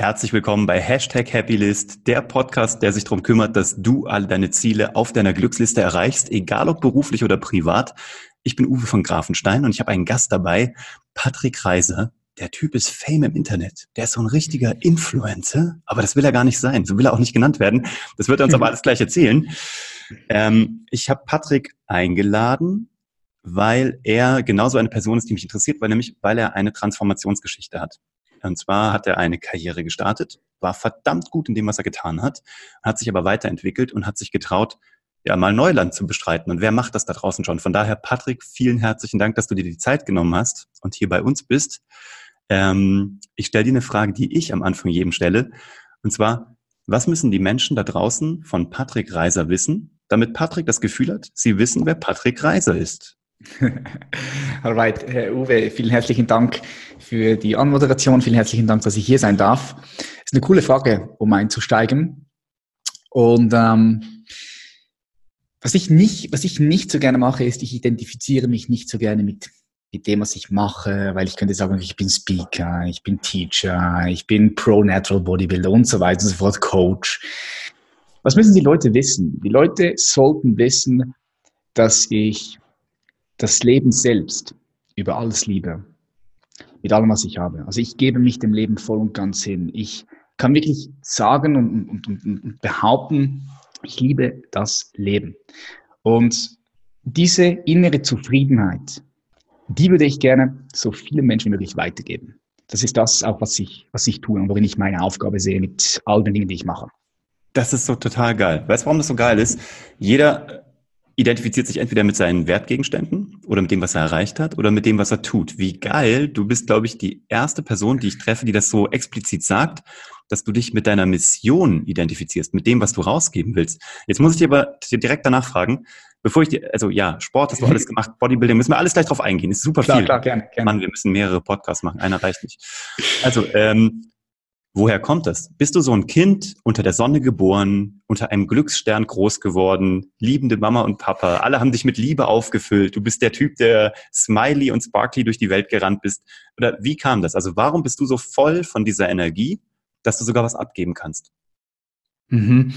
Herzlich willkommen bei Hashtag Happylist, der Podcast, der sich darum kümmert, dass du alle deine Ziele auf deiner Glücksliste erreichst, egal ob beruflich oder privat. Ich bin Uwe von Grafenstein und ich habe einen Gast dabei, Patrick Reiser. Der Typ ist Fame im Internet. Der ist so ein richtiger Influencer, aber das will er gar nicht sein. So will er auch nicht genannt werden. Das wird er uns aber alles gleich erzählen. Ähm, ich habe Patrick eingeladen, weil er genauso eine Person ist, die mich interessiert, weil nämlich, weil er eine Transformationsgeschichte hat. Und zwar hat er eine Karriere gestartet, war verdammt gut in dem, was er getan hat, hat sich aber weiterentwickelt und hat sich getraut, ja, mal Neuland zu bestreiten. Und wer macht das da draußen schon? Von daher, Patrick, vielen herzlichen Dank, dass du dir die Zeit genommen hast und hier bei uns bist. Ähm, ich stelle dir eine Frage, die ich am Anfang jedem stelle. Und zwar, was müssen die Menschen da draußen von Patrick Reiser wissen, damit Patrick das Gefühl hat, sie wissen, wer Patrick Reiser ist? Alright, Herr Uwe, vielen herzlichen Dank für die Anmoderation. Vielen herzlichen Dank, dass ich hier sein darf. Ist eine coole Frage, um einzusteigen. Und ähm, was ich nicht, was ich nicht so gerne mache, ist, ich identifiziere mich nicht so gerne mit mit dem, was ich mache, weil ich könnte sagen, ich bin Speaker, ich bin Teacher, ich bin Pro-Natural Bodybuilder und so weiter und so fort, Coach. Was müssen die Leute wissen? Die Leute sollten wissen, dass ich das Leben selbst über alles liebe. Mit allem, was ich habe. Also ich gebe mich dem Leben voll und ganz hin. Ich kann wirklich sagen und, und, und, und behaupten, ich liebe das Leben. Und diese innere Zufriedenheit, die würde ich gerne so vielen Menschen wie möglich weitergeben. Das ist das auch, was ich, was ich tue und worin ich meine Aufgabe sehe mit all den Dingen, die ich mache. Das ist so total geil. Weißt du, warum das so geil ist? Jeder identifiziert sich entweder mit seinen Wertgegenständen oder mit dem, was er erreicht hat oder mit dem, was er tut. Wie geil, du bist, glaube ich, die erste Person, die ich treffe, die das so explizit sagt, dass du dich mit deiner Mission identifizierst, mit dem, was du rausgeben willst. Jetzt muss ich dir aber direkt danach fragen, bevor ich dir, also ja, Sport hast du alles gemacht, Bodybuilding, müssen wir alles gleich drauf eingehen, ist super klar, viel. Klar, gerne, gerne. Mann, wir müssen mehrere Podcasts machen, einer reicht nicht. Also, ähm, Woher kommt das? Bist du so ein Kind unter der Sonne geboren, unter einem Glücksstern groß geworden, liebende Mama und Papa, alle haben dich mit Liebe aufgefüllt, du bist der Typ, der smiley und sparkly durch die Welt gerannt bist? Oder wie kam das? Also warum bist du so voll von dieser Energie, dass du sogar was abgeben kannst? Mhm.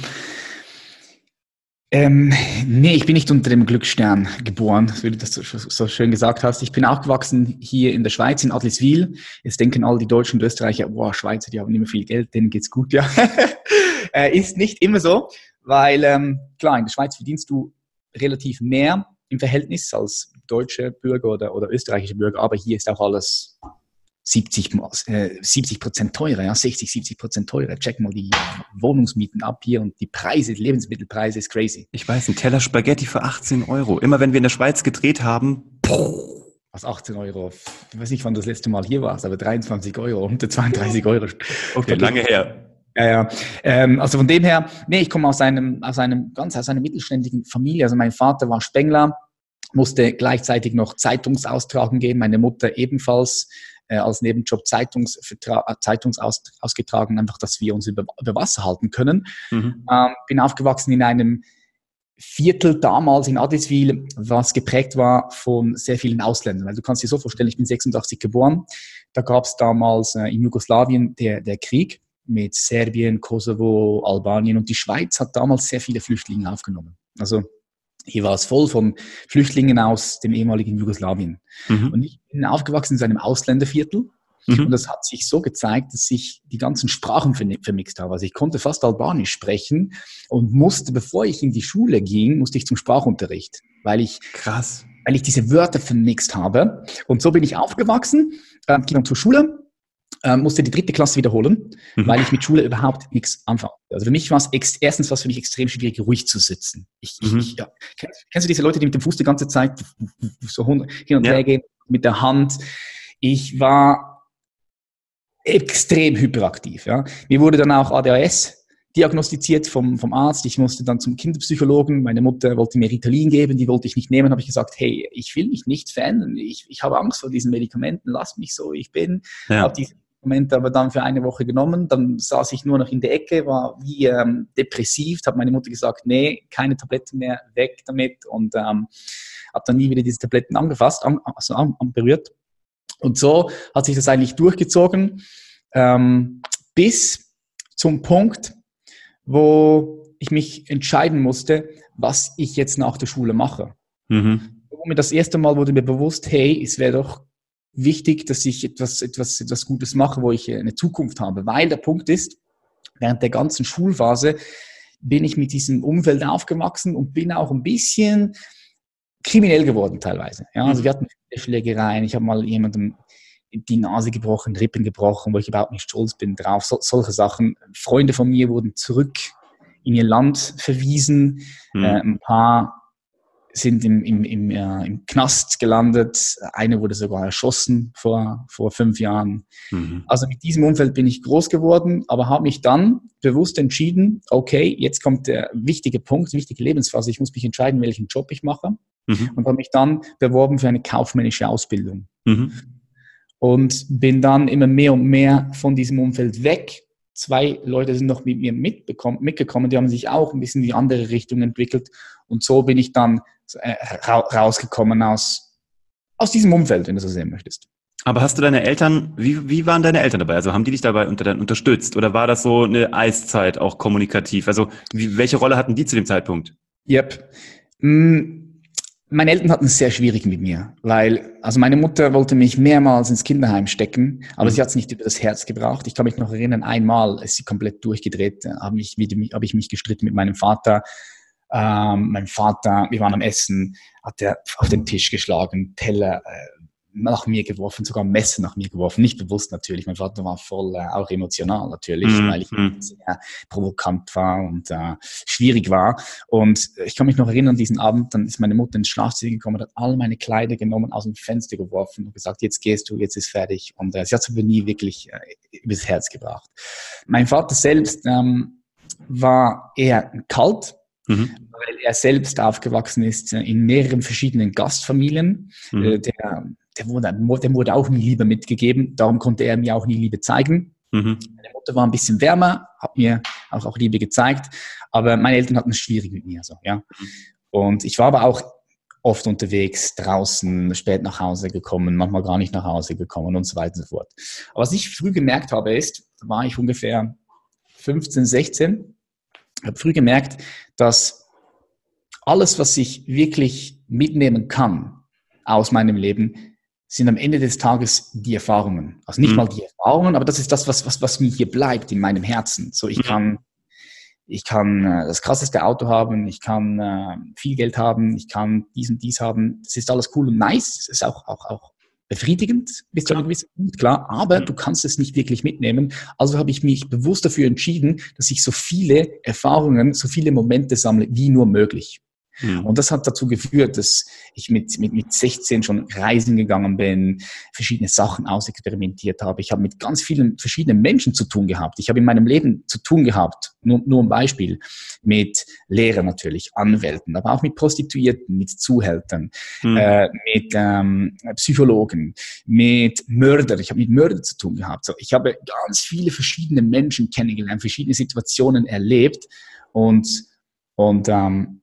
Ähm, nee, ich bin nicht unter dem Glücksstern geboren, wie du das so schön gesagt hast. Ich bin aufgewachsen hier in der Schweiz, in Adliswil. Jetzt denken alle die Deutschen und Österreicher, boah, Schweizer, die haben immer viel Geld, denen geht's gut, ja. äh, ist nicht immer so, weil, ähm, klar, in der Schweiz verdienst du relativ mehr im Verhältnis als deutsche Bürger oder, oder österreichische Bürger, aber hier ist auch alles 70, äh, 70 Prozent teurer, ja, 60, 70 Prozent teurer. Check mal die Wohnungsmieten ab hier und die Preise, die Lebensmittelpreise ist crazy. Ich weiß, ein Teller Spaghetti für 18 Euro. Immer wenn wir in der Schweiz gedreht haben, was 18 Euro, ich weiß nicht, wann du das letzte Mal hier warst, aber 23 Euro, unter 32 Euro. Okay, lange her. Ja, ja. Ähm, also von dem her, nee, ich komme aus einem, aus einem ganz aus einer mittelständigen Familie. Also mein Vater war Spengler, musste gleichzeitig noch Zeitungsaustragen geben, meine Mutter ebenfalls äh, als Nebenjob Zeitungs, Zeitungsausgetragen, einfach, dass wir uns über, über Wasser halten können. Mhm. Ähm, bin aufgewachsen in einem Viertel damals in Adliswil, was geprägt war von sehr vielen Ausländern. Weil du kannst dir so vorstellen, ich bin 86 geboren. Da gab es damals äh, in Jugoslawien der, der Krieg mit Serbien, Kosovo, Albanien und die Schweiz hat damals sehr viele Flüchtlinge aufgenommen. Also hier war es voll von Flüchtlingen aus dem ehemaligen Jugoslawien. Mhm. Und ich bin aufgewachsen in einem Ausländerviertel. Mhm. Und das hat sich so gezeigt, dass ich die ganzen Sprachen vermixt habe. Also ich konnte fast Albanisch sprechen und musste, bevor ich in die Schule ging, musste ich zum Sprachunterricht, weil ich krass, weil ich diese Wörter vermixt habe. Und so bin ich aufgewachsen, äh, ging dann zur Schule ähm, musste die dritte Klasse wiederholen, mhm. weil ich mit Schule überhaupt nichts anfange. Also für mich war es erstens was für mich extrem schwierig, ruhig zu sitzen. Ich, mhm. ich, ja. Kennst du diese Leute, die mit dem Fuß die ganze Zeit so hin und ja. her gehen, mit der Hand? Ich war extrem hyperaktiv. Ja. Mir wurde dann auch ADHS diagnostiziert vom, vom Arzt. Ich musste dann zum Kinderpsychologen. Meine Mutter wollte mir Ritalin geben, die wollte ich nicht nehmen. Habe ich gesagt, hey, ich will mich nicht verändern. Ich, ich habe Angst vor diesen Medikamenten. Lass mich so, ich bin. Ja. Habe diese Moment aber dann für eine Woche genommen. Dann saß ich nur noch in der Ecke, war wie ähm, depressiv. Hat meine Mutter gesagt, nee, keine Tabletten mehr, weg damit. Und ähm, habe dann nie wieder diese Tabletten angefasst, an, also an, an, berührt. Und so hat sich das eigentlich durchgezogen. Ähm, bis zum Punkt, wo ich mich entscheiden musste, was ich jetzt nach der Schule mache. Mhm. Das erste Mal wurde mir bewusst, hey, es wäre doch wichtig, dass ich etwas, etwas, etwas Gutes mache, wo ich eine Zukunft habe. Weil der Punkt ist, während der ganzen Schulphase bin ich mit diesem Umfeld aufgewachsen und bin auch ein bisschen kriminell geworden teilweise. Ja, also mhm. wir hatten Schlägereien. Ich habe mal jemandem die Nase gebrochen, Rippen gebrochen, wo ich überhaupt nicht stolz bin drauf. So, solche Sachen. Freunde von mir wurden zurück in ihr Land verwiesen. Mhm. Äh, ein paar sind im, im, im, äh, im Knast gelandet. Eine wurde sogar erschossen vor, vor fünf Jahren. Mhm. Also mit diesem Umfeld bin ich groß geworden, aber habe mich dann bewusst entschieden, okay, jetzt kommt der wichtige Punkt, die wichtige Lebensphase. Ich muss mich entscheiden, welchen Job ich mache. Mhm. Und habe mich dann beworben für eine kaufmännische Ausbildung. Mhm. Und bin dann immer mehr und mehr von diesem Umfeld weg zwei Leute sind noch mit mir mitgekommen, die haben sich auch ein bisschen in die andere Richtung entwickelt. Und so bin ich dann rausgekommen aus, aus diesem Umfeld, wenn du so sehen möchtest. Aber hast du deine Eltern, wie, wie waren deine Eltern dabei? Also haben die dich dabei unter, unterstützt? Oder war das so eine Eiszeit auch kommunikativ? Also wie, welche Rolle hatten die zu dem Zeitpunkt? Yep. Mm, meine Eltern hatten es sehr schwierig mit mir, weil, also meine Mutter wollte mich mehrmals ins Kinderheim stecken, aber mhm. sie hat es nicht über das Herz gebracht. Ich kann mich noch erinnern, einmal ist sie komplett durchgedreht, habe ich, hab ich mich gestritten mit meinem Vater. Ähm, mein Vater, wir waren am Essen, hat er auf den Tisch geschlagen, Teller, äh, nach mir geworfen, sogar Messer nach mir geworfen, nicht bewusst natürlich. Mein Vater war voll äh, auch emotional natürlich, mm, weil ich mm. sehr provokant war und äh, schwierig war. Und ich kann mich noch erinnern, diesen Abend, dann ist meine Mutter ins Schlafzimmer gekommen, hat all meine Kleider genommen, aus dem Fenster geworfen und gesagt, jetzt gehst du, jetzt ist fertig. Und äh, sie hat es aber nie wirklich äh, übers Herz gebracht. Mein Vater selbst ähm, war eher kalt, Mhm. weil er selbst aufgewachsen ist in mehreren verschiedenen Gastfamilien. Mhm. Äh, der der wurde, dem wurde auch nie Liebe mitgegeben, darum konnte er mir auch nie Liebe zeigen. Mhm. Meine Mutter war ein bisschen wärmer, hat mir auch, auch Liebe gezeigt, aber meine Eltern hatten es schwierig mit mir. So, ja? Mhm. Und ich war aber auch oft unterwegs, draußen, spät nach Hause gekommen, manchmal gar nicht nach Hause gekommen und so weiter und so fort. Aber was ich früh gemerkt habe, ist, da war ich ungefähr 15, 16, habe früh gemerkt, dass alles, was ich wirklich mitnehmen kann aus meinem Leben, sind am Ende des Tages die Erfahrungen. Also nicht mhm. mal die Erfahrungen, aber das ist das, was, was, was mir hier bleibt in meinem Herzen. So, ich mhm. kann, ich kann äh, das krasseste Auto haben, ich kann äh, viel Geld haben, ich kann dies und dies haben. Das ist alles cool und nice. Es ist auch, auch, auch befriedigend bis zu einem gewissen Punkt, klar, aber mhm. du kannst es nicht wirklich mitnehmen. Also habe ich mich bewusst dafür entschieden, dass ich so viele Erfahrungen, so viele Momente sammle, wie nur möglich. Mhm. Und das hat dazu geführt, dass ich mit, mit, mit 16 schon reisen gegangen bin, verschiedene Sachen ausexperimentiert habe. Ich habe mit ganz vielen verschiedenen Menschen zu tun gehabt. Ich habe in meinem Leben zu tun gehabt, nur, nur ein Beispiel, mit Lehrern natürlich, Anwälten, aber auch mit Prostituierten, mit Zuhältern, mhm. äh, mit ähm, Psychologen, mit Mördern. Ich habe mit Mördern zu tun gehabt. So, ich habe ganz viele verschiedene Menschen kennengelernt, verschiedene Situationen erlebt und, und ähm,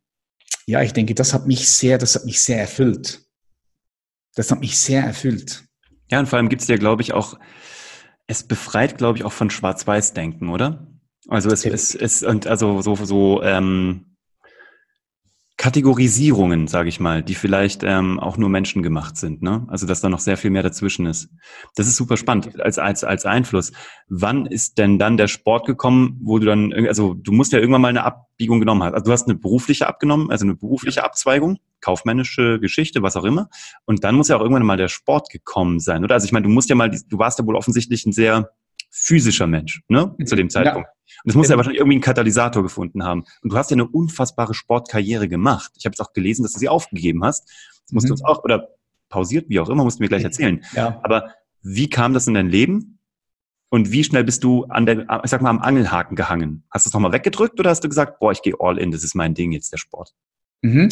ja, ich denke, das hat mich sehr, das hat mich sehr erfüllt. Das hat mich sehr erfüllt. Ja, und vor allem gibt es ja, glaube ich, auch, es befreit, glaube ich, auch von Schwarz-Weiß-Denken, oder? Also es, es, es und also so, so ähm, Kategorisierungen, sage ich mal, die vielleicht ähm, auch nur menschengemacht sind. Ne? Also dass da noch sehr viel mehr dazwischen ist. Das ist super spannend als, als, als Einfluss. Wann ist denn dann der Sport gekommen, wo du dann, also du musst ja irgendwann mal eine Abbiegung genommen haben. Also du hast eine berufliche abgenommen, also eine berufliche Abzweigung, kaufmännische Geschichte, was auch immer. Und dann muss ja auch irgendwann mal der Sport gekommen sein, oder? Also ich meine, du musst ja mal, du warst ja wohl offensichtlich ein sehr physischer Mensch, ne, zu dem Zeitpunkt. Ja. Und es muss ja wahrscheinlich irgendwie einen Katalysator gefunden haben. Und du hast ja eine unfassbare Sportkarriere gemacht. Ich habe jetzt auch gelesen, dass du sie aufgegeben hast. Das musst mhm. du uns auch, oder pausiert, wie auch immer, musst du mir gleich erzählen. Ja. Aber wie kam das in dein Leben? Und wie schnell bist du an der, ich sag mal, am Angelhaken gehangen? Hast du es nochmal weggedrückt oder hast du gesagt, boah, ich gehe all in, das ist mein Ding jetzt, der Sport? Mhm.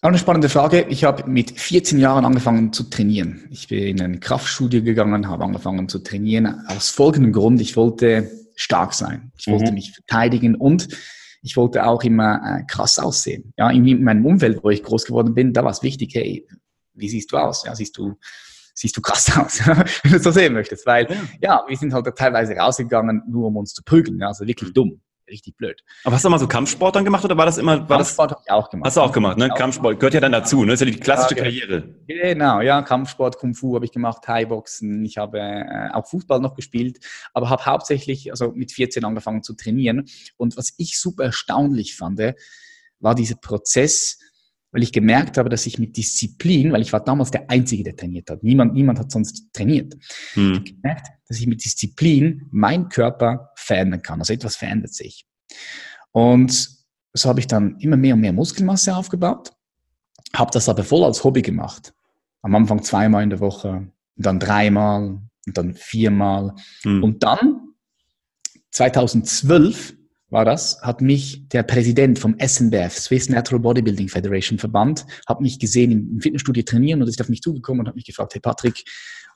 Auch eine spannende Frage. Ich habe mit 14 Jahren angefangen zu trainieren. Ich bin in eine Kraftstudie gegangen, habe angefangen zu trainieren. Aus folgendem Grund, ich wollte stark sein. Ich wollte mhm. mich verteidigen und ich wollte auch immer äh, krass aussehen. Ja, in meinem Umfeld, wo ich groß geworden bin, da war es wichtig, hey, wie siehst du aus? Ja, siehst du siehst du krass aus, wenn du es so sehen möchtest. Weil, ja. ja, wir sind halt teilweise rausgegangen, nur um uns zu prügeln. Ja, also wirklich dumm richtig blöd. Aber hast du mal so Kampfsport dann gemacht oder war das immer? War Kampfsport habe ich auch gemacht. Hast du auch gemacht, ne? Kampfsport gehört ja dann dazu, ne? Das ist ja die klassische ja, Karriere. Genau, ja, Kampfsport, Kung Fu habe ich gemacht, Thai-Boxen, ich habe äh, auch Fußball noch gespielt, aber habe hauptsächlich, also mit 14 angefangen zu trainieren. Und was ich super erstaunlich fand, war dieser Prozess, weil ich gemerkt habe, dass ich mit Disziplin, weil ich war damals der Einzige, der trainiert hat. Niemand, niemand hat sonst trainiert. Hm. Ich gemerkt, dass ich mit Disziplin meinen Körper verändern kann. Also etwas verändert sich. Und so habe ich dann immer mehr und mehr Muskelmasse aufgebaut, habe das aber voll als Hobby gemacht. Am Anfang zweimal in der Woche, dann dreimal und dann viermal. Hm. Und dann, 2012, war das, hat mich der Präsident vom SNBF, Swiss Natural Bodybuilding Federation Verband, hat mich gesehen im Fitnessstudio trainieren und ist auf mich zugekommen und hat mich gefragt, hey Patrick,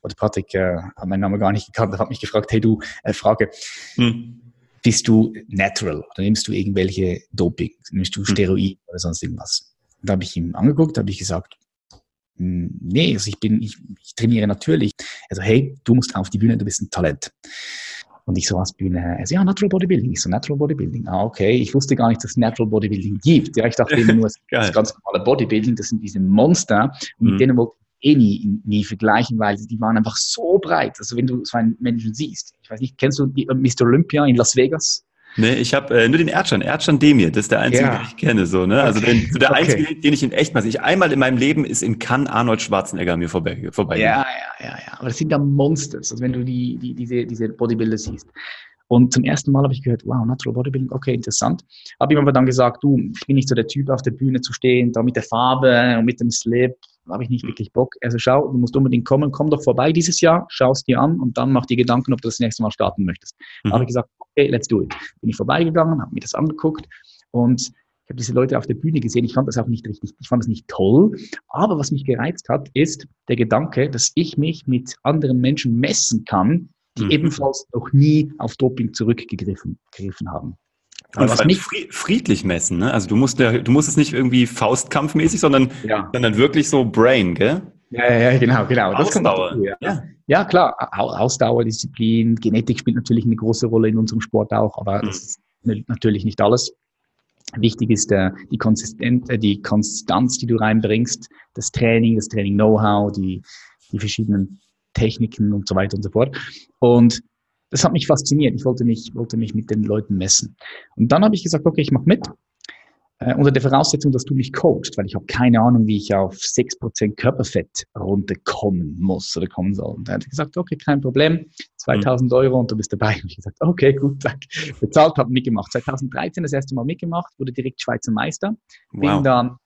oder Patrick äh, hat meinen Namen gar nicht gekannt, hat mich gefragt, hey du, äh, Frage, hm. bist du natural oder nimmst du irgendwelche Doping, nimmst du hm. Steroid oder sonst irgendwas? Und da habe ich ihm angeguckt, habe ich gesagt, hm, nee, also ich bin, ich, ich trainiere natürlich. Also hey, du musst auf die Bühne, du bist ein Talent. Und ich so als Bühne, also, ja, Natural Bodybuilding. Ich so, Natural Bodybuilding. Ah, okay. Ich wusste gar nicht, dass es Natural Bodybuilding gibt. Ja, ich dachte immer nur, es ist ganz normale Bodybuilding. Das sind diese Monster. Und mit mhm. denen wollte ich eh nie, nie vergleichen, weil die waren einfach so breit. Also wenn du so einen Menschen siehst. Ich weiß nicht, kennst du die, äh, Mr. Olympia in Las Vegas? Nee, ich habe äh, nur den Erdschan, Erdschan Demir, das ist der einzige, ja. den ich kenne. So, ne? Also den, so der okay. einzige, den ich in echt mal sehe. Einmal in meinem Leben ist in Cannes Arnold Schwarzenegger mir vorbei. vorbei ja, ja, ja, ja. Aber das sind ja Monsters, also wenn du die, die, diese, diese Bodybuilder siehst. Und zum ersten Mal habe ich gehört, wow, Natural Bodybuilding, okay, interessant. Habe ihm aber dann gesagt, du, ich bin nicht so der Typ, auf der Bühne zu stehen, da mit der Farbe und mit dem Slip, habe ich nicht wirklich Bock. Also schau, du musst unbedingt kommen, komm doch vorbei dieses Jahr, schau es dir an und dann mach dir Gedanken, ob du das nächste Mal starten möchtest. Mhm. Da habe ich gesagt, okay, let's do it. Bin ich vorbeigegangen, habe mir das angeguckt und ich habe diese Leute auf der Bühne gesehen. Ich fand das auch nicht richtig, ich fand das nicht toll. Aber was mich gereizt hat, ist der Gedanke, dass ich mich mit anderen Menschen messen kann, die mhm. ebenfalls noch nie auf Doping zurückgegriffen haben. Und was mich friedlich messen, ne? Also du musst ja, du musst es nicht irgendwie faustkampfmäßig, sondern, ja. sondern wirklich so Brain, gell? Ja, ja, genau, genau. Ausdauer. Dazu, ja. ja. ja. klar. Ausdauer, Disziplin, Genetik spielt natürlich eine große Rolle in unserem Sport auch, aber mhm. das ist natürlich nicht alles. Wichtig ist äh, die, Konsistenz, äh, die Konstanz, die du reinbringst, das Training, das Training-Know-how, die, die verschiedenen Techniken und so weiter und so fort. Und das hat mich fasziniert. Ich wollte mich, wollte mich mit den Leuten messen. Und dann habe ich gesagt, okay, ich mache mit. Äh, unter der Voraussetzung, dass du mich coachst, weil ich habe keine Ahnung, wie ich auf 6% Körperfett runterkommen muss oder kommen soll. Und er hat gesagt, okay, kein Problem, 2000 mhm. Euro und du bist dabei. Und ich gesagt, okay, gut, danke. Bezahlt, habe mitgemacht. 2013 das erste Mal mitgemacht, wurde direkt Schweizer Meister. Bin wow. dann,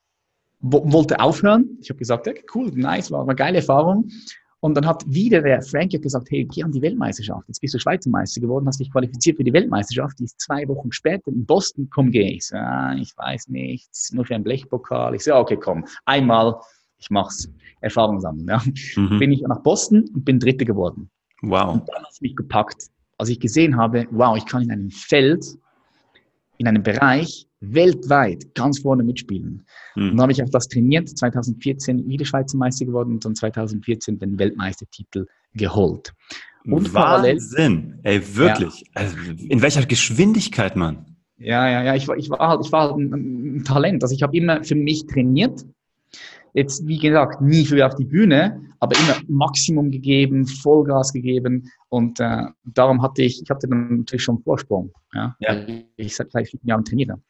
wollte aufhören. Ich habe gesagt, okay, cool, nice, war eine geile Erfahrung. Und dann hat wieder der Frank gesagt, hey, geh an die Weltmeisterschaft. Jetzt bist du Schweizer Meister geworden, hast dich qualifiziert für die Weltmeisterschaft. Die ist zwei Wochen später in Boston. Komm, geh. Ich so, ah, ich weiß nicht, nur für ein Blechpokal. Ich so, okay, komm, einmal, ich mach's. Erfahrung sammeln. Ja. Mhm. Bin ich nach Boston und bin Dritter geworden. Wow. Und dann hat es mich gepackt, als ich gesehen habe, wow, ich kann in einem Feld, in einem Bereich weltweit ganz vorne mitspielen. Mhm. Und dann habe ich auch das trainiert, 2014 wieder Schweizer Meister geworden und dann 2014 den Weltmeistertitel geholt. Und Wahnsinn, ey, wirklich. Ja. Also, in welcher Geschwindigkeit, Mann? Ja, ja, ja, ich war, ich war halt, ich war halt ein, ein Talent. Also ich habe immer für mich trainiert Jetzt, wie gesagt, nie für auf die Bühne, aber immer Maximum gegeben, Vollgas gegeben und äh, darum hatte ich, ich hatte dann natürlich schon Vorsprung, ja, ja. ich seit vielleicht vier Jahren trainiere.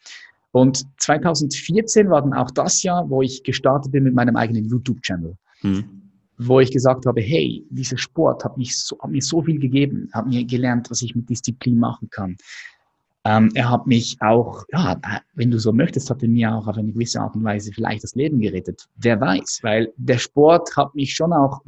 Und 2014 war dann auch das Jahr, wo ich gestartet bin mit meinem eigenen YouTube-Channel. Hm. Wo ich gesagt habe, hey, dieser Sport hat, mich so, hat mir so viel gegeben, hat mir gelernt, was ich mit Disziplin machen kann. Ähm, er hat mich auch, ja, wenn du so möchtest, hat er mir auch auf eine gewisse Art und Weise vielleicht das Leben gerettet. Wer weiß, weil der Sport hat mich schon auch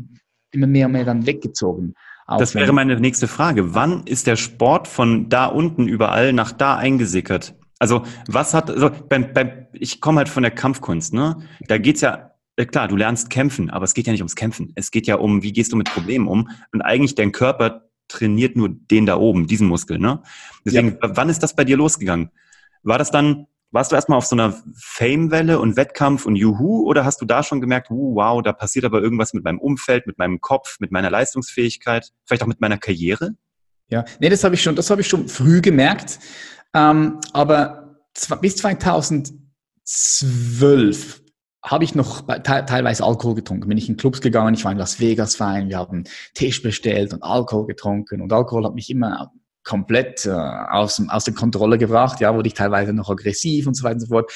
immer mehr und mehr dann weggezogen. Das wäre meine nächste Frage. Wann ist der Sport von da unten überall nach da eingesickert? Also was hat, also beim, beim, ich komme halt von der Kampfkunst, ne? Da geht's ja, äh, klar, du lernst kämpfen, aber es geht ja nicht ums Kämpfen. Es geht ja um, wie gehst du mit Problemen um? Und eigentlich dein Körper trainiert nur den da oben, diesen Muskel, ne? Deswegen, ja. wann ist das bei dir losgegangen? War das dann, warst du erstmal auf so einer Fame-Welle und Wettkampf und Juhu oder hast du da schon gemerkt, uh, wow, da passiert aber irgendwas mit meinem Umfeld, mit meinem Kopf, mit meiner Leistungsfähigkeit, vielleicht auch mit meiner Karriere? Ja, nee, das habe ich schon, das habe ich schon früh gemerkt. Ähm, aber bis 2012 habe ich noch teilweise Alkohol getrunken. Bin ich in Clubs gegangen, ich war in Las Vegas fein, wir haben Tisch bestellt und Alkohol getrunken und Alkohol hat mich immer komplett äh, aus, aus der Kontrolle gebracht, ja, wurde ich teilweise noch aggressiv und so weiter und so fort.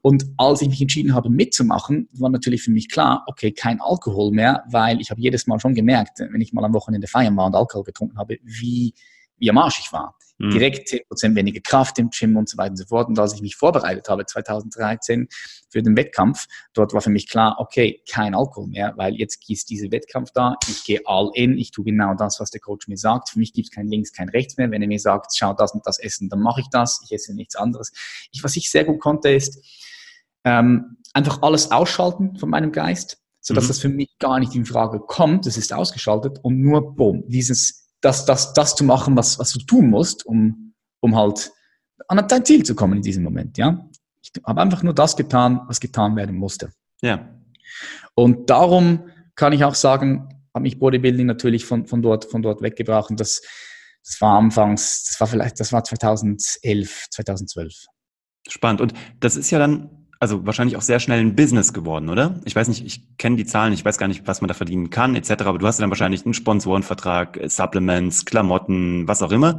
Und als ich mich entschieden habe, mitzumachen, war natürlich für mich klar, okay, kein Alkohol mehr, weil ich habe jedes Mal schon gemerkt, wenn ich mal am Wochenende feiern war und Alkohol getrunken habe, wie, wie am Arsch ich war mhm. direkt 10% weniger Kraft im Gym und so weiter und so fort. Und als ich mich vorbereitet habe, 2013, für den Wettkampf, dort war für mich klar, okay, kein Alkohol mehr, weil jetzt ist dieser Wettkampf da, ich gehe all in, ich tue genau das, was der Coach mir sagt. Für mich gibt es kein Links, kein Rechts mehr. Wenn er mir sagt, schau das und das essen, dann mache ich das. Ich esse nichts anderes. Ich, was ich sehr gut konnte, ist ähm, einfach alles ausschalten von meinem Geist, sodass mhm. das für mich gar nicht in Frage kommt. Das ist ausgeschaltet und nur, boom, dieses das, das, das zu machen, was, was du tun musst, um, um halt an dein Ziel zu kommen in diesem Moment. Ja? Ich habe einfach nur das getan, was getan werden musste. Ja. Und darum kann ich auch sagen, habe mich Bodybuilding natürlich von, von, dort, von dort weggebracht. Und das, das war anfangs, das war vielleicht, das war 2011, 2012. Spannend. Und das ist ja dann also wahrscheinlich auch sehr schnell ein Business geworden, oder? Ich weiß nicht, ich kenne die Zahlen, ich weiß gar nicht, was man da verdienen kann, etc. Aber du hast ja dann wahrscheinlich einen Sponsorenvertrag, äh, Supplements, Klamotten, was auch immer.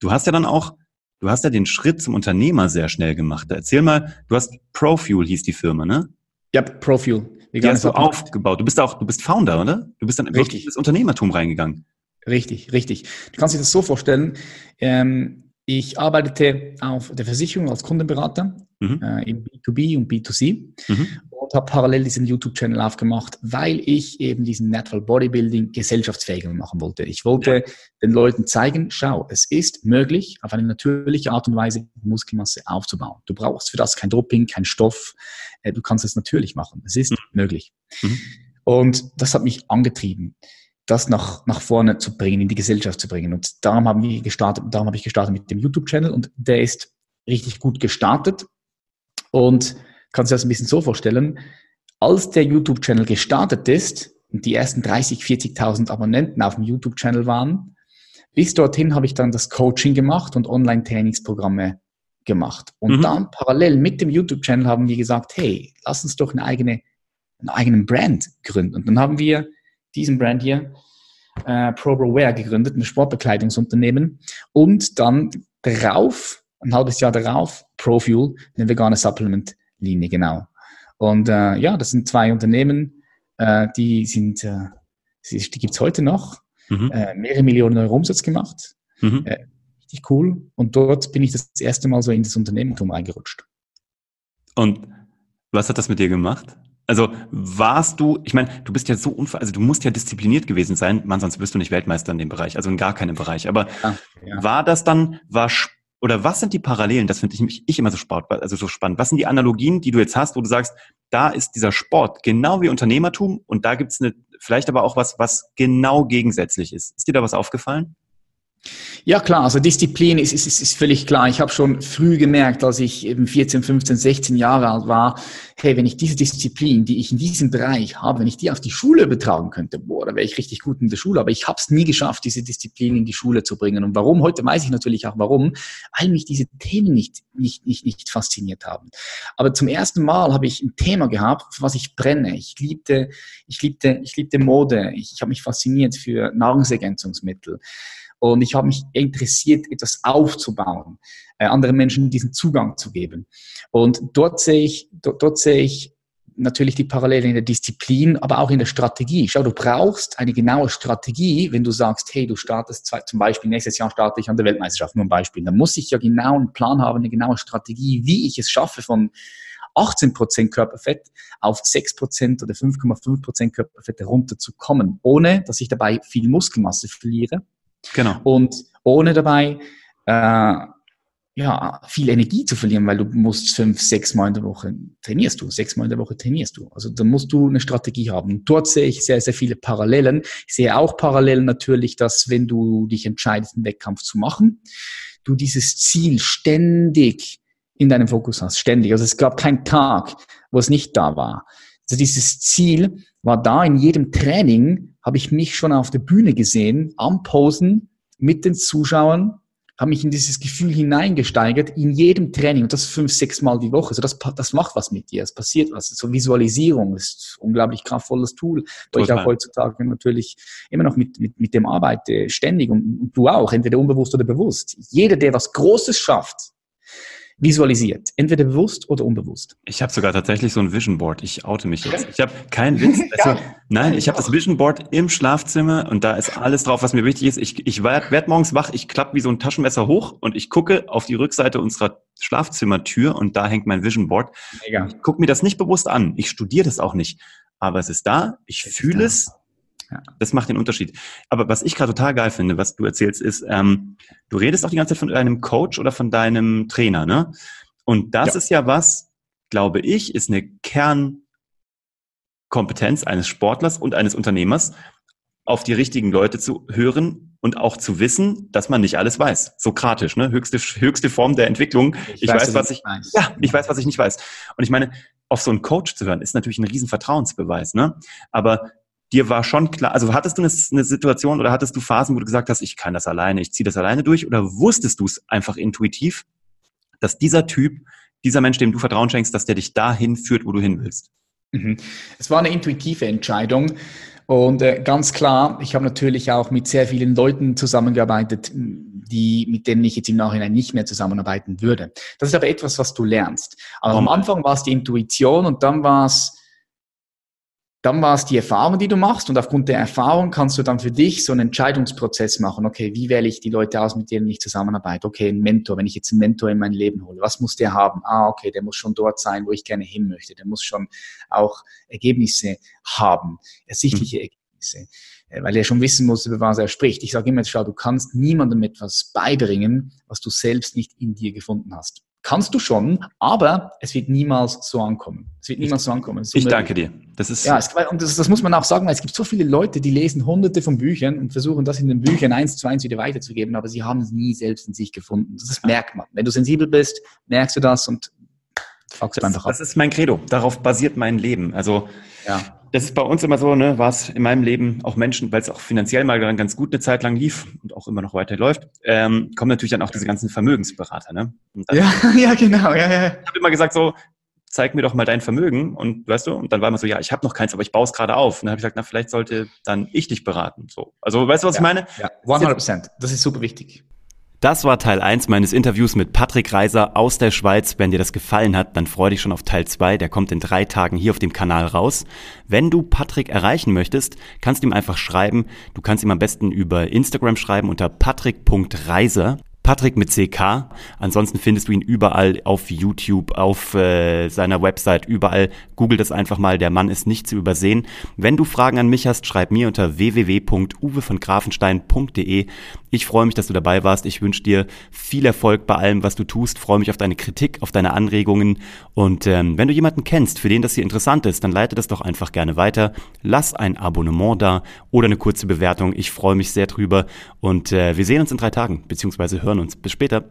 Du hast ja dann auch, du hast ja den Schritt zum Unternehmer sehr schnell gemacht. Erzähl mal, du hast Profuel hieß die Firma, ne? Ja, Profuel. Die hast du aufgebaut. Du bist auch, du bist Founder, oder? Du bist dann richtig. wirklich ins Unternehmertum reingegangen. Richtig, richtig. Du kannst dir das so vorstellen. Ähm, ich arbeitete auf der Versicherung als Kundenberater mhm. äh, im B2B und B2C mhm. und habe parallel diesen YouTube-Channel aufgemacht, weil ich eben diesen Natural Bodybuilding gesellschaftsfähiger machen wollte. Ich wollte ja. den Leuten zeigen, schau, es ist möglich, auf eine natürliche Art und Weise Muskelmasse aufzubauen. Du brauchst für das kein Doping, kein Stoff. Äh, du kannst es natürlich machen. Es ist mhm. möglich. Mhm. Und das hat mich angetrieben das nach, nach vorne zu bringen, in die Gesellschaft zu bringen. Und darum haben wir gestartet, darum habe ich gestartet mit dem YouTube-Channel und der ist richtig gut gestartet. Und kannst du das ein bisschen so vorstellen, als der YouTube-Channel gestartet ist und die ersten 30, 40.000 Abonnenten auf dem YouTube-Channel waren, bis dorthin habe ich dann das Coaching gemacht und Online-Trainingsprogramme gemacht. Und mhm. dann parallel mit dem YouTube-Channel haben wir gesagt, hey, lass uns doch eine eigene, einen eigenen Brand gründen. Und dann haben wir diesen Brand hier, äh, ProBroWare, gegründet, ein Sportbekleidungsunternehmen. Und dann darauf, ein halbes Jahr darauf, ProFuel, eine vegane Supplement-Linie, genau. Und äh, ja, das sind zwei Unternehmen, äh, die sind, äh, die gibt's heute noch, mhm. äh, mehrere Millionen Euro Umsatz gemacht. Mhm. Äh, richtig cool. Und dort bin ich das erste Mal so in das Unternehmertum reingerutscht. Und was hat das mit dir gemacht? Also warst du, ich meine, du bist ja so unver, also du musst ja diszipliniert gewesen sein, man, sonst wirst du nicht Weltmeister in dem Bereich, also in gar keinem Bereich. Aber ja, ja. war das dann, war oder was sind die Parallelen? Das finde ich, ich immer so spannend, also so spannend. Was sind die Analogien, die du jetzt hast, wo du sagst, da ist dieser Sport genau wie Unternehmertum und da gibt es eine, vielleicht aber auch was, was genau gegensätzlich ist. Ist dir da was aufgefallen? Ja klar, also Disziplin ist, ist, ist völlig klar. Ich habe schon früh gemerkt, als ich eben 14, 15, 16 Jahre alt war, hey, wenn ich diese Disziplin, die ich in diesem Bereich habe, wenn ich die auf die Schule übertragen könnte, boah, da wäre ich richtig gut in der Schule. Aber ich habe es nie geschafft, diese Disziplin in die Schule zu bringen. Und warum? Heute weiß ich natürlich auch warum, weil mich diese Themen nicht, nicht, nicht, nicht fasziniert haben. Aber zum ersten Mal habe ich ein Thema gehabt, für was ich brenne. Ich liebte, ich liebte, ich liebte Mode. Ich, ich habe mich fasziniert für Nahrungsergänzungsmittel. Und ich habe mich interessiert, etwas aufzubauen, äh, anderen Menschen diesen Zugang zu geben. Und dort sehe ich, dort, dort sehe ich natürlich die Parallele in der Disziplin, aber auch in der Strategie. Schau, du brauchst eine genaue Strategie, wenn du sagst, hey, du startest zum Beispiel nächstes Jahr starte ich an der Weltmeisterschaft, nur ein Beispiel. Dann muss ich ja genau einen Plan haben, eine genaue Strategie, wie ich es schaffe von 18% Körperfett auf 6% oder 5,5% Körperfett herunterzukommen, ohne dass ich dabei viel Muskelmasse verliere Genau. Und ohne dabei äh, ja, viel Energie zu verlieren, weil du musst fünf, sechs Mal in der Woche trainierst du, sechs Mal in der Woche trainierst du. Also da musst du eine Strategie haben. Und dort sehe ich sehr, sehr viele Parallelen. Ich sehe auch Parallelen natürlich, dass wenn du dich entscheidest, einen Wettkampf zu machen, du dieses Ziel ständig in deinem Fokus hast, ständig. Also es gab keinen Tag, wo es nicht da war. Also dieses Ziel war da. In jedem Training habe ich mich schon auf der Bühne gesehen, am Posen mit den Zuschauern, habe mich in dieses Gefühl hineingesteigert, in jedem Training, und das fünf, sechs Mal die Woche. Also das, das macht was mit dir, es passiert was. So Visualisierung ist ein unglaublich kraftvolles Tool, wo ich auch heutzutage natürlich immer noch mit, mit, mit dem arbeite, ständig, und, und du auch, entweder unbewusst oder bewusst. Jeder, der was Großes schafft, visualisiert. Entweder bewusst oder unbewusst. Ich habe sogar tatsächlich so ein Vision Board. Ich oute mich jetzt. Ich habe keinen Witz. Also. Nein, ich habe das Vision Board im Schlafzimmer und da ist alles drauf, was mir wichtig ist. Ich, ich werde werd morgens wach, ich klappe wie so ein Taschenmesser hoch und ich gucke auf die Rückseite unserer Schlafzimmertür und da hängt mein Vision Board. Ich gucke mir das nicht bewusst an. Ich studiere das auch nicht. Aber es ist da, ich fühle es ja. Das macht den Unterschied. Aber was ich gerade total geil finde, was du erzählst, ist, ähm, du redest auch die ganze Zeit von deinem Coach oder von deinem Trainer, ne? Und das ja. ist ja was, glaube ich, ist eine Kernkompetenz eines Sportlers und eines Unternehmers, auf die richtigen Leute zu hören und auch zu wissen, dass man nicht alles weiß. Sokratisch, ne? Höchste, höchste Form der Entwicklung. Ich, ich weiß, weiß was ich, weiß. ja, ich weiß, was ich nicht weiß. Und ich meine, auf so einen Coach zu hören, ist natürlich ein riesen Vertrauensbeweis, ne? Aber dir war schon klar, also hattest du eine, eine, Situation oder hattest du Phasen, wo du gesagt hast, ich kann das alleine, ich ziehe das alleine durch oder wusstest du es einfach intuitiv, dass dieser Typ, dieser Mensch, dem du Vertrauen schenkst, dass der dich dahin führt, wo du hin willst? Mhm. Es war eine intuitive Entscheidung. Und äh, ganz klar, ich habe natürlich auch mit sehr vielen Leuten zusammengearbeitet, die, mit denen ich jetzt im Nachhinein nicht mehr zusammenarbeiten würde. Das ist aber etwas, was du lernst. Aber am Anfang war es die Intuition und dann war es dann war es die Erfahrung, die du machst und aufgrund der Erfahrung kannst du dann für dich so einen Entscheidungsprozess machen. Okay, wie wähle ich die Leute aus, mit denen ich zusammenarbeite? Okay, ein Mentor, wenn ich jetzt einen Mentor in mein Leben hole, was muss der haben? Ah, okay, der muss schon dort sein, wo ich gerne hin möchte. Der muss schon auch Ergebnisse haben, ersichtliche mhm. Ergebnisse, äh, weil er schon wissen muss, über was er spricht. Ich sage immer, schau, du kannst niemandem etwas beibringen, was du selbst nicht in dir gefunden hast. Kannst du schon, aber es wird niemals so ankommen. Es wird niemals so ankommen. So ich danke dir. Das ist ja, es, und das, das, muss man auch sagen, weil es gibt so viele Leute, die lesen hunderte von Büchern und versuchen das in den Büchern eins zu eins wieder weiterzugeben, aber sie haben es nie selbst in sich gefunden. Das ist, merkt man. Wenn du sensibel bist, merkst du das und fuckst einfach ab. Das ist mein Credo. Darauf basiert mein Leben. Also ja das ist bei uns immer so, ne, war es in meinem Leben auch Menschen, weil es auch finanziell mal dann ganz gut eine Zeit lang lief und auch immer noch weiter läuft, ähm, kommen natürlich dann auch diese ganzen Vermögensberater, ne? Ja, ja, genau, ja, ja. Ich habe immer gesagt so, zeig mir doch mal dein Vermögen und weißt du, und dann war immer so, ja, ich habe noch keins, aber ich baue es gerade auf. Und dann habe ich gesagt, na, vielleicht sollte dann ich dich beraten. So, also weißt du, was ja, ich meine? Ja, 100 Prozent. Das ist super wichtig. Das war Teil 1 meines Interviews mit Patrick Reiser aus der Schweiz. Wenn dir das gefallen hat, dann freu dich schon auf Teil 2. Der kommt in drei Tagen hier auf dem Kanal raus. Wenn du Patrick erreichen möchtest, kannst du ihm einfach schreiben. Du kannst ihm am besten über Instagram schreiben unter patrick.reiser. Patrick mit CK. Ansonsten findest du ihn überall auf YouTube, auf äh, seiner Website, überall. Google das einfach mal. Der Mann ist nicht zu übersehen. Wenn du Fragen an mich hast, schreib mir unter www.uwevongrafenstein.de. Ich freue mich, dass du dabei warst. Ich wünsche dir viel Erfolg bei allem, was du tust. Freue mich auf deine Kritik, auf deine Anregungen. Und ähm, wenn du jemanden kennst, für den das hier interessant ist, dann leite das doch einfach gerne weiter. Lass ein Abonnement da oder eine kurze Bewertung. Ich freue mich sehr drüber. Und äh, wir sehen uns in drei Tagen, beziehungsweise hören uns. Bis später.